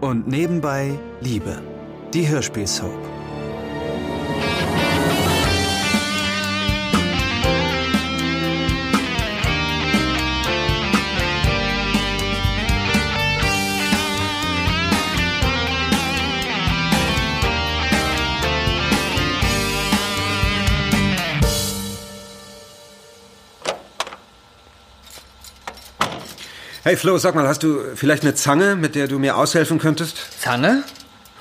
Und nebenbei Liebe. Die Hörspielsoap. Hey Flo, sag mal, hast du vielleicht eine Zange, mit der du mir aushelfen könntest? Zange?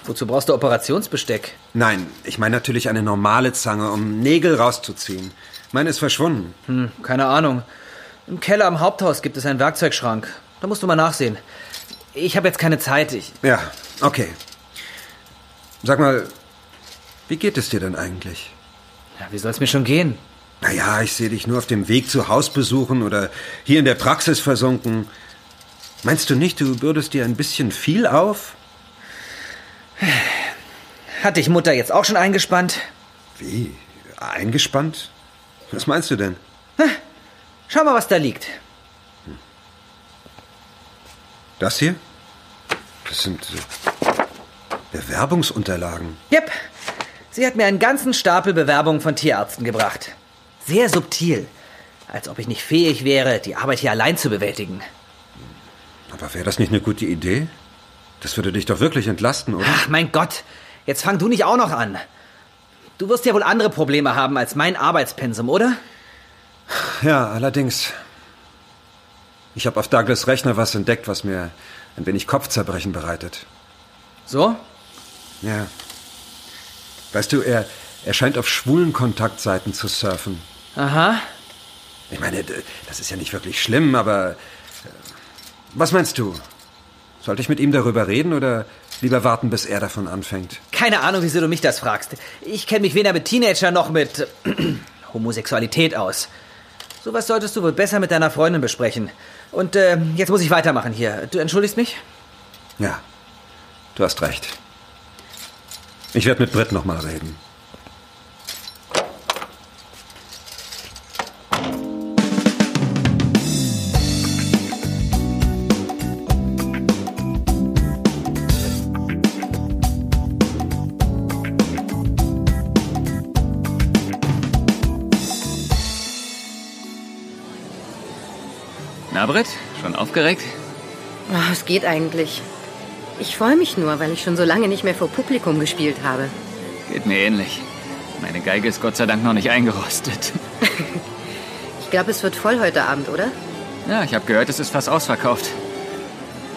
Wozu brauchst du Operationsbesteck? Nein, ich meine natürlich eine normale Zange, um Nägel rauszuziehen. Meine ist verschwunden. Hm, keine Ahnung. Im Keller am Haupthaus gibt es einen Werkzeugschrank. Da musst du mal nachsehen. Ich habe jetzt keine Zeit. Ich Ja, okay. Sag mal, wie geht es dir denn eigentlich? ja, wie soll es mir schon gehen? Naja, ich sehe dich nur auf dem Weg zu Hausbesuchen oder hier in der Praxis versunken. Meinst du nicht, du bürdest dir ein bisschen viel auf? Hat dich Mutter jetzt auch schon eingespannt? Wie? Eingespannt? Was meinst du denn? Schau mal, was da liegt. Das hier? Das sind äh, Bewerbungsunterlagen. Yep. Sie hat mir einen ganzen Stapel Bewerbungen von Tierärzten gebracht. Sehr subtil. Als ob ich nicht fähig wäre, die Arbeit hier allein zu bewältigen. Aber wäre das nicht eine gute Idee? Das würde dich doch wirklich entlasten, oder? Ach, mein Gott. Jetzt fang du nicht auch noch an. Du wirst ja wohl andere Probleme haben als mein Arbeitspensum, oder? Ja, allerdings. Ich habe auf Douglas Rechner was entdeckt, was mir ein wenig Kopfzerbrechen bereitet. So? Ja. Weißt du, er, er scheint auf schwulen Kontaktseiten zu surfen. Aha. Ich meine, das ist ja nicht wirklich schlimm, aber... Was meinst du? Sollte ich mit ihm darüber reden oder lieber warten, bis er davon anfängt? Keine Ahnung, wieso du mich das fragst. Ich kenne mich weder mit Teenager noch mit Homosexualität aus. Sowas solltest du wohl besser mit deiner Freundin besprechen. Und äh, jetzt muss ich weitermachen hier. Du entschuldigst mich? Ja, du hast recht. Ich werde mit Britt noch mal reden. Na, Britt, schon aufgeregt? Ah, es geht eigentlich. Ich freue mich nur, weil ich schon so lange nicht mehr vor Publikum gespielt habe. Geht mir ähnlich. Meine Geige ist Gott sei Dank noch nicht eingerostet. Ich glaube, es wird voll heute Abend, oder? Ja, ich habe gehört, es ist fast ausverkauft.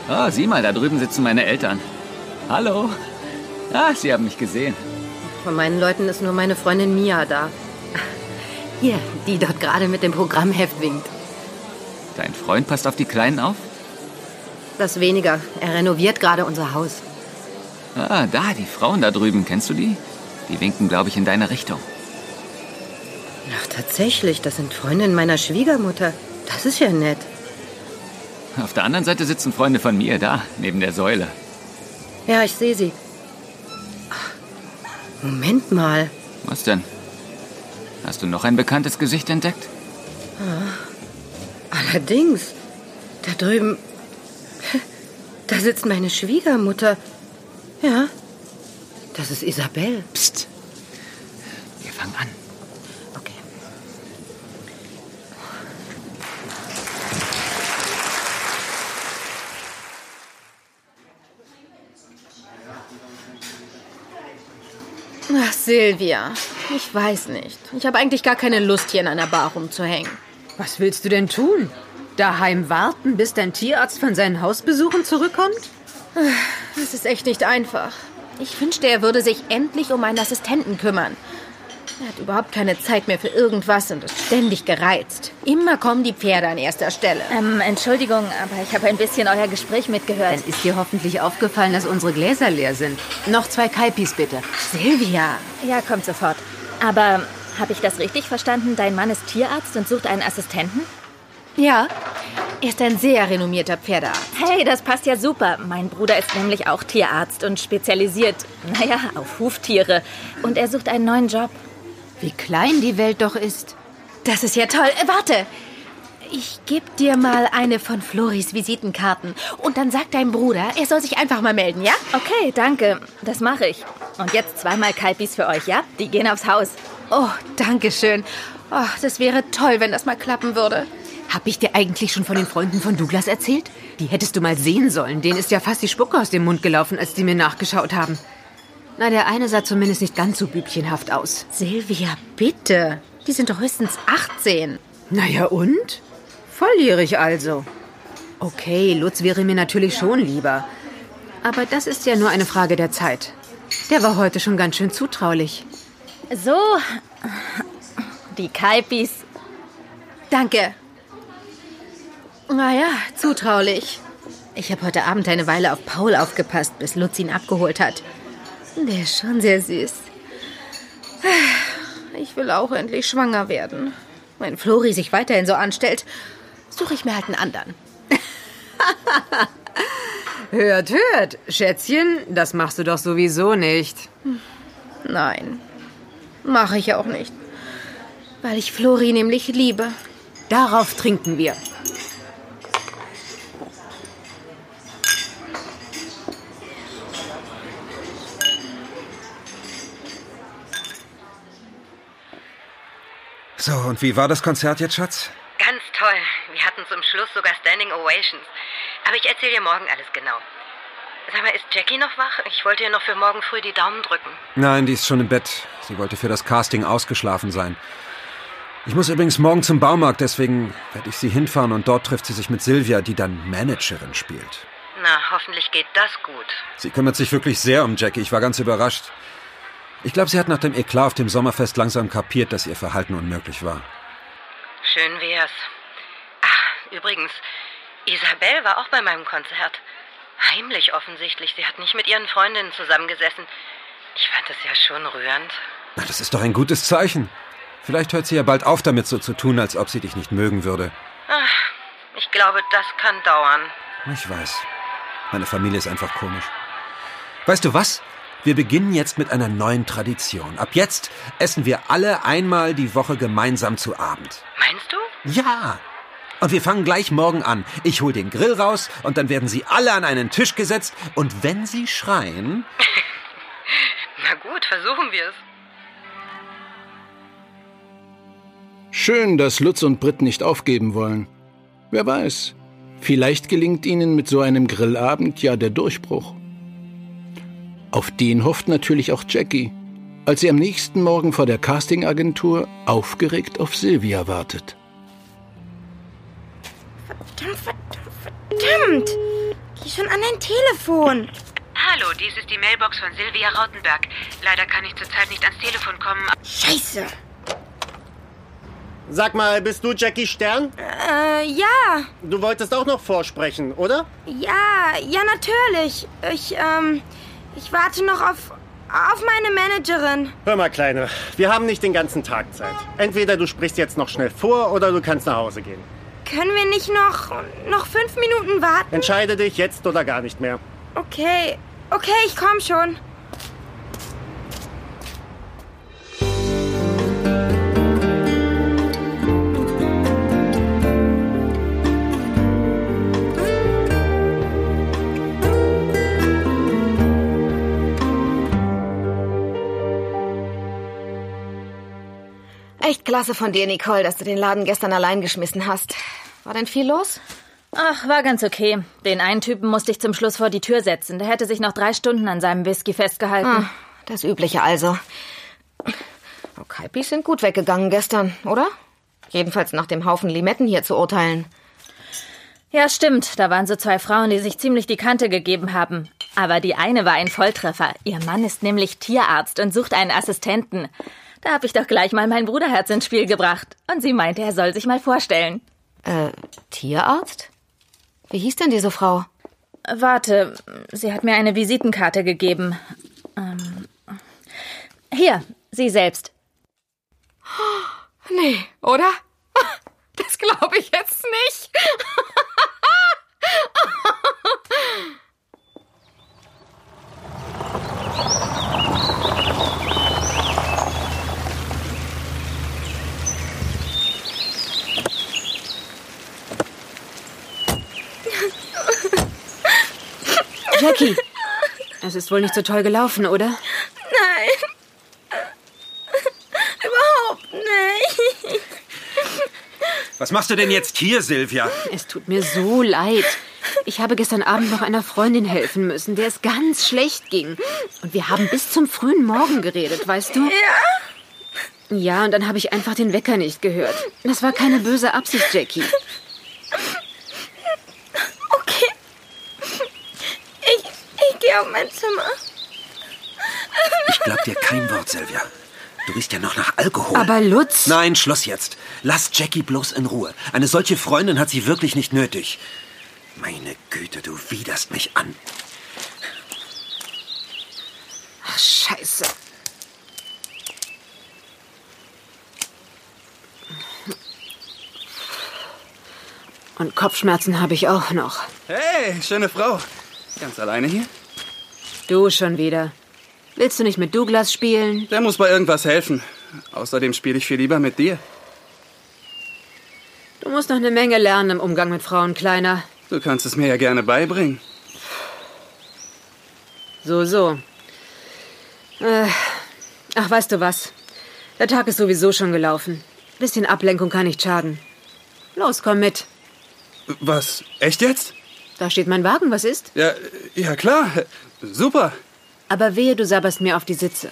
Oh, sieh mal, da drüben sitzen meine Eltern. Hallo. Ah, sie haben mich gesehen. Von meinen Leuten ist nur meine Freundin Mia da. Hier, die dort gerade mit dem Programmheft winkt. Dein Freund passt auf die Kleinen auf? Das weniger. Er renoviert gerade unser Haus. Ah, da, die Frauen da drüben, kennst du die? Die winken, glaube ich, in deine Richtung. Ach, tatsächlich, das sind Freundinnen meiner Schwiegermutter. Das ist ja nett. Auf der anderen Seite sitzen Freunde von mir, da, neben der Säule. Ja, ich sehe sie. Moment mal. Was denn? Hast du noch ein bekanntes Gesicht entdeckt? Allerdings. Da drüben. Da sitzt meine Schwiegermutter. Ja. Das ist Isabel. Psst. Wir fangen an. Okay. Ach, Silvia, ich weiß nicht. Ich habe eigentlich gar keine Lust, hier in einer Bar rumzuhängen. Was willst du denn tun? Daheim warten, bis dein Tierarzt von seinen Hausbesuchen zurückkommt? Das ist echt nicht einfach. Ich wünschte, er würde sich endlich um einen Assistenten kümmern. Er hat überhaupt keine Zeit mehr für irgendwas und ist ständig gereizt. Immer kommen die Pferde an erster Stelle. Ähm, Entschuldigung, aber ich habe ein bisschen euer Gespräch mitgehört. Dann ist dir hoffentlich aufgefallen, dass unsere Gläser leer sind. Noch zwei Kaipis, bitte. Silvia, Ja, kommt sofort. Aber habe ich das richtig verstanden? Dein Mann ist Tierarzt und sucht einen Assistenten? ja, er ist ein sehr renommierter Pferdearzt. Hey, das passt ja super. Mein Bruder ist nämlich auch Tierarzt und spezialisiert, naja, auf Huftiere. Und er sucht einen neuen Job. Wie klein die Welt doch ist. Das ist ja toll. Äh, warte, ich gebe dir mal eine von Floris Visitenkarten. Und dann sagt dein Bruder, er soll sich einfach mal melden, ja? Okay, danke. Das mache ich. Und jetzt zweimal Kalpis für euch, ja? Die gehen aufs Haus. Oh, danke schön. Oh, das wäre toll, wenn das mal klappen würde. Hab ich dir eigentlich schon von den Freunden von Douglas erzählt? Die hättest du mal sehen sollen. Denen ist ja fast die Spucke aus dem Mund gelaufen, als die mir nachgeschaut haben. Na, der eine sah zumindest nicht ganz so bübchenhaft aus. Silvia, bitte. Die sind doch höchstens 18. Naja, und? Volljährig also. Okay, Lutz wäre mir natürlich schon lieber. Aber das ist ja nur eine Frage der Zeit. Der war heute schon ganz schön zutraulich. So, die Kalpis. Danke. Naja, zutraulich. Ich habe heute Abend eine Weile auf Paul aufgepasst, bis Lutz ihn abgeholt hat. Der ist schon sehr süß. Ich will auch endlich schwanger werden. Wenn Flori sich weiterhin so anstellt, suche ich mir halt einen anderen. hört, hört. Schätzchen, das machst du doch sowieso nicht. Nein, mache ich auch nicht. Weil ich Flori nämlich liebe. Darauf trinken wir. So, und wie war das Konzert jetzt, Schatz? Ganz toll. Wir hatten zum Schluss sogar Standing Ovations. Aber ich erzähle dir morgen alles genau. Sag mal, ist Jackie noch wach? Ich wollte ihr noch für morgen früh die Daumen drücken. Nein, die ist schon im Bett. Sie wollte für das Casting ausgeschlafen sein. Ich muss übrigens morgen zum Baumarkt, deswegen werde ich sie hinfahren und dort trifft sie sich mit Silvia, die dann Managerin spielt. Na, hoffentlich geht das gut. Sie kümmert sich wirklich sehr um Jackie. Ich war ganz überrascht. Ich glaube, sie hat nach dem Eklat auf dem Sommerfest langsam kapiert, dass ihr Verhalten unmöglich war. Schön wär's. Ach, übrigens, Isabel war auch bei meinem Konzert. Heimlich offensichtlich. Sie hat nicht mit ihren Freundinnen zusammengesessen. Ich fand es ja schon rührend. Na, das ist doch ein gutes Zeichen. Vielleicht hört sie ja bald auf damit so zu tun, als ob sie dich nicht mögen würde. Ach, ich glaube, das kann dauern. Ich weiß. Meine Familie ist einfach komisch. Weißt du was? Wir beginnen jetzt mit einer neuen Tradition. Ab jetzt essen wir alle einmal die Woche gemeinsam zu Abend. Meinst du? Ja. Und wir fangen gleich morgen an. Ich hol den Grill raus und dann werden sie alle an einen Tisch gesetzt und wenn sie schreien. Na gut, versuchen wir es. Schön, dass Lutz und Britt nicht aufgeben wollen. Wer weiß, vielleicht gelingt ihnen mit so einem Grillabend ja der Durchbruch. Auf den hofft natürlich auch Jackie, als sie am nächsten Morgen vor der Castingagentur aufgeregt auf Silvia wartet. Verdammt, verdammt, verdammt! Geh schon an dein Telefon. Hallo, dies ist die Mailbox von Silvia Rautenberg. Leider kann ich zurzeit nicht ans Telefon kommen. Scheiße! Sag mal, bist du Jackie Stern? Äh, ja. Du wolltest auch noch vorsprechen, oder? Ja, ja, natürlich. Ich, ähm, ich warte noch auf, auf meine Managerin. Hör mal, Kleine, wir haben nicht den ganzen Tag Zeit. Entweder du sprichst jetzt noch schnell vor oder du kannst nach Hause gehen. Können wir nicht noch, noch fünf Minuten warten? Entscheide dich jetzt oder gar nicht mehr. Okay, okay, ich komm schon. Echt klasse von dir, Nicole, dass du den Laden gestern allein geschmissen hast. War denn viel los? Ach, war ganz okay. Den einen Typen musste ich zum Schluss vor die Tür setzen. Der hätte sich noch drei Stunden an seinem Whisky festgehalten. Ah, das Übliche also. Oh, Kalpis sind gut weggegangen gestern, oder? Jedenfalls nach dem Haufen Limetten hier zu urteilen. Ja, stimmt. Da waren so zwei Frauen, die sich ziemlich die Kante gegeben haben. Aber die eine war ein Volltreffer. Ihr Mann ist nämlich Tierarzt und sucht einen Assistenten. Da habe ich doch gleich mal mein Bruderherz ins Spiel gebracht. Und sie meinte, er soll sich mal vorstellen. Äh, Tierarzt? Wie hieß denn diese Frau? Warte, sie hat mir eine Visitenkarte gegeben. Ähm, hier, sie selbst. Nee, oder? Das glaube ich jetzt nicht. Jackie, es ist wohl nicht so toll gelaufen, oder? Nein. Überhaupt nicht. Was machst du denn jetzt hier, Silvia? Es tut mir so leid. Ich habe gestern Abend noch einer Freundin helfen müssen, der es ganz schlecht ging. Und wir haben bis zum frühen Morgen geredet, weißt du? Ja? Ja, und dann habe ich einfach den Wecker nicht gehört. Das war keine böse Absicht, Jackie. Okay. Ich, ich gehe auf mein Zimmer. Ich glaub dir kein Wort, Silvia. Du riechst ja noch nach Alkohol. Aber Lutz. Nein, Schluss jetzt. Lass Jackie bloß in Ruhe. Eine solche Freundin hat sie wirklich nicht nötig. Meine Güte, du widerst mich an. Ach, scheiße. Und Kopfschmerzen habe ich auch noch. Hey, schöne Frau. Ganz alleine hier? Du schon wieder. Willst du nicht mit Douglas spielen? Der muss bei irgendwas helfen. Außerdem spiele ich viel lieber mit dir. Du musst noch eine Menge lernen im Umgang mit Frauen, Kleiner. Du kannst es mir ja gerne beibringen. So, so. Äh, ach, weißt du was? Der Tag ist sowieso schon gelaufen. Bisschen Ablenkung kann nicht schaden. Los, komm mit. Was? Echt jetzt? Da steht mein Wagen, was ist? Ja, ja klar. Super. Aber wehe, du sabberst mir auf die Sitze.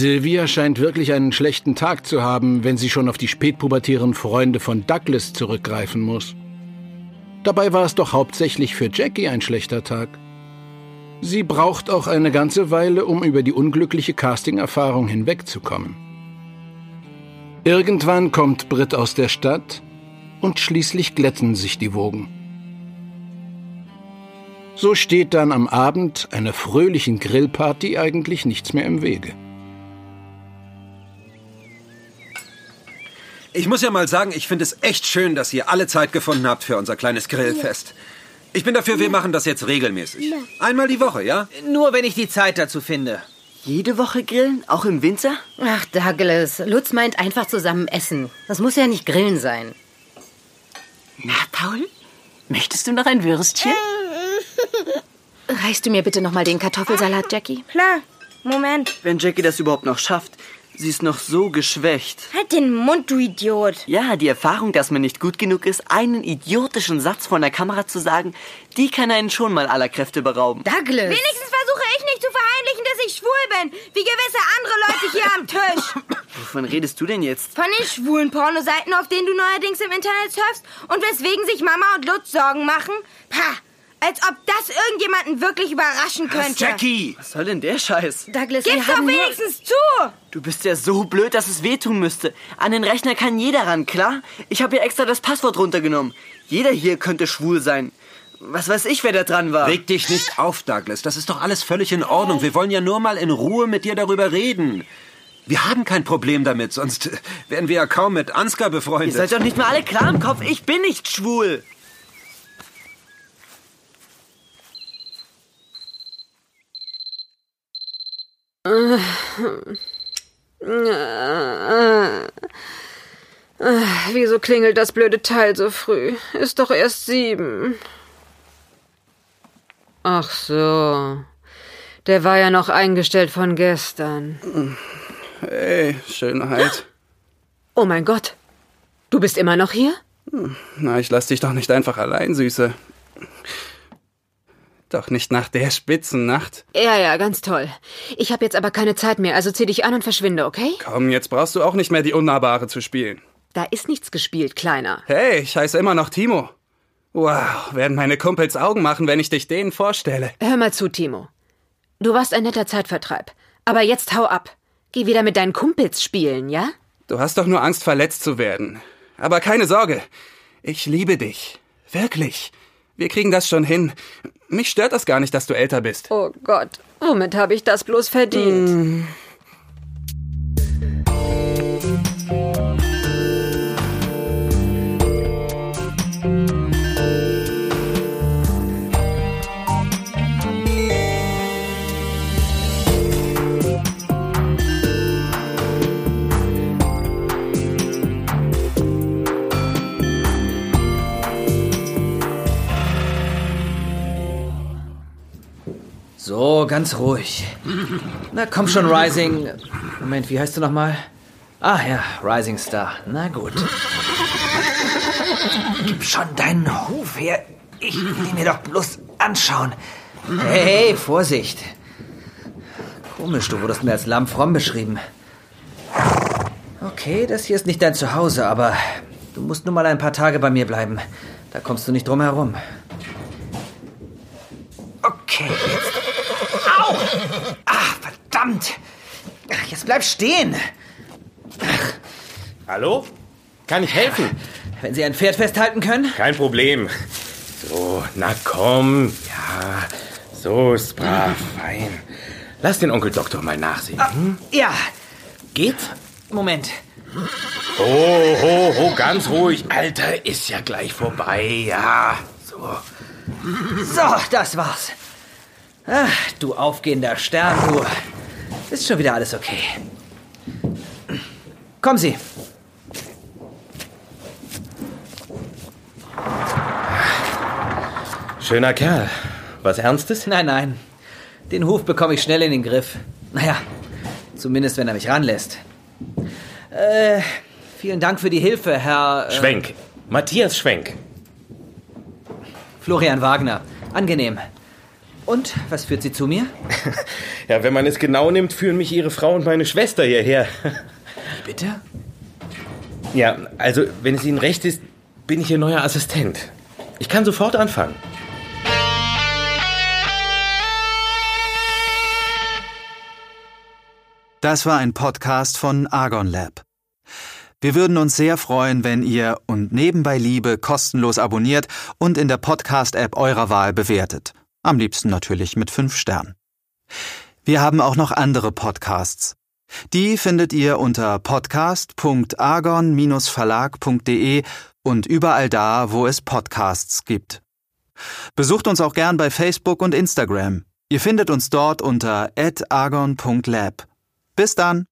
Sylvia scheint wirklich einen schlechten Tag zu haben, wenn sie schon auf die spätpubertären Freunde von Douglas zurückgreifen muss. Dabei war es doch hauptsächlich für Jackie ein schlechter Tag. Sie braucht auch eine ganze Weile, um über die unglückliche Casting-Erfahrung hinwegzukommen. Irgendwann kommt Britt aus der Stadt und schließlich glätten sich die Wogen. So steht dann am Abend einer fröhlichen Grillparty eigentlich nichts mehr im Wege. Ich muss ja mal sagen, ich finde es echt schön, dass ihr alle Zeit gefunden habt für unser kleines Grillfest. Ich bin dafür, wir machen das jetzt regelmäßig. Einmal die Woche, ja? Nur wenn ich die Zeit dazu finde. Jede Woche grillen? Auch im Winter? Ach, Douglas, Lutz meint einfach zusammen essen. Das muss ja nicht grillen sein. Na, Paul? Möchtest du noch ein Würstchen? Reichst du mir bitte noch mal den Kartoffelsalat, Jackie? Klar. Moment. Wenn Jackie das überhaupt noch schafft. Sie ist noch so geschwächt. Halt den Mund, du Idiot. Ja, die Erfahrung, dass man nicht gut genug ist, einen idiotischen Satz vor der Kamera zu sagen, die kann einen schon mal aller Kräfte berauben. Douglas! Wenigstens versuche ich nicht zu verheimlichen, dass ich schwul bin, wie gewisse andere Leute hier am Tisch. Wovon redest du denn jetzt? Von den schwulen Pornoseiten, auf denen du neuerdings im Internet surfst und weswegen sich Mama und Lutz Sorgen machen? Pah! Als ob das irgendjemanden wirklich überraschen könnte. Jackie! Was soll denn der Scheiß? Douglas, Gib's doch wenigstens zu! Du bist ja so blöd, dass es wehtun müsste. An den Rechner kann jeder ran, klar? Ich habe ja extra das Passwort runtergenommen. Jeder hier könnte schwul sein. Was weiß ich, wer da dran war. Reg dich nicht auf, Douglas. Das ist doch alles völlig in Ordnung. Wir wollen ja nur mal in Ruhe mit dir darüber reden. Wir haben kein Problem damit, sonst wären wir ja kaum mit Ansgar Ihr befreundet. seid doch nicht mal alle klar im Kopf. Ich bin nicht schwul. Wieso klingelt das blöde Teil so früh? Ist doch erst sieben. Ach so. Der war ja noch eingestellt von gestern. Hey, Schönheit. Oh mein Gott. Du bist immer noch hier? Na, ich lass dich doch nicht einfach allein, Süße. Doch nicht nach der Spitzennacht. Ja, ja, ganz toll. Ich habe jetzt aber keine Zeit mehr, also zieh dich an und verschwinde, okay? Komm, jetzt brauchst du auch nicht mehr die Unnahbare zu spielen. Da ist nichts gespielt, Kleiner. Hey, ich heiße immer noch Timo. Wow, werden meine Kumpels Augen machen, wenn ich dich denen vorstelle. Hör mal zu, Timo. Du warst ein netter Zeitvertreib. Aber jetzt hau ab. Geh wieder mit deinen Kumpels spielen, ja? Du hast doch nur Angst, verletzt zu werden. Aber keine Sorge. Ich liebe dich. Wirklich. Wir kriegen das schon hin. Mich stört das gar nicht, dass du älter bist. Oh Gott, womit habe ich das bloß verdient? Mm. Ganz ruhig. Na komm schon, Rising. Moment, wie heißt du nochmal? Ah ja, Rising Star. Na gut. Gib schon deinen Huf her. Ich will mir doch bloß anschauen. Hey, Vorsicht. Komisch, du wurdest mir als Lamm fromm beschrieben. Okay, das hier ist nicht dein Zuhause, aber du musst nur mal ein paar Tage bei mir bleiben. Da kommst du nicht drum herum. Okay, verdammt! Ach, jetzt bleib stehen! Hallo? Kann ich helfen? Wenn Sie ein Pferd festhalten können? Kein Problem. So, na komm. Ja, so ist brav, fein. Lass den Onkel Doktor mal nachsehen. Hm? Ja. Geht? Moment. Ho, ho, ho, ganz ruhig. Alter, ist ja gleich vorbei. Ja, so. So, das war's. Ach, du aufgehender Stern, du. Ist schon wieder alles okay. Kommen Sie. Schöner Kerl. Was Ernstes? Nein, nein. Den Huf bekomme ich schnell in den Griff. Naja, zumindest wenn er mich ranlässt. Äh, vielen Dank für die Hilfe, Herr. Äh, Schwenk. Matthias Schwenk. Florian Wagner. Angenehm. Und was führt Sie zu mir? ja, wenn man es genau nimmt, führen mich Ihre Frau und meine Schwester hierher. Bitte? Ja, also, wenn es Ihnen recht ist, bin ich Ihr neuer Assistent. Ich kann sofort anfangen. Das war ein Podcast von Argon Lab. Wir würden uns sehr freuen, wenn ihr und nebenbei Liebe kostenlos abonniert und in der Podcast-App eurer Wahl bewertet. Am liebsten natürlich mit fünf Sternen. Wir haben auch noch andere Podcasts. Die findet ihr unter podcast.argon-verlag.de und überall da, wo es Podcasts gibt. Besucht uns auch gern bei Facebook und Instagram. Ihr findet uns dort unter argon.lab. Bis dann!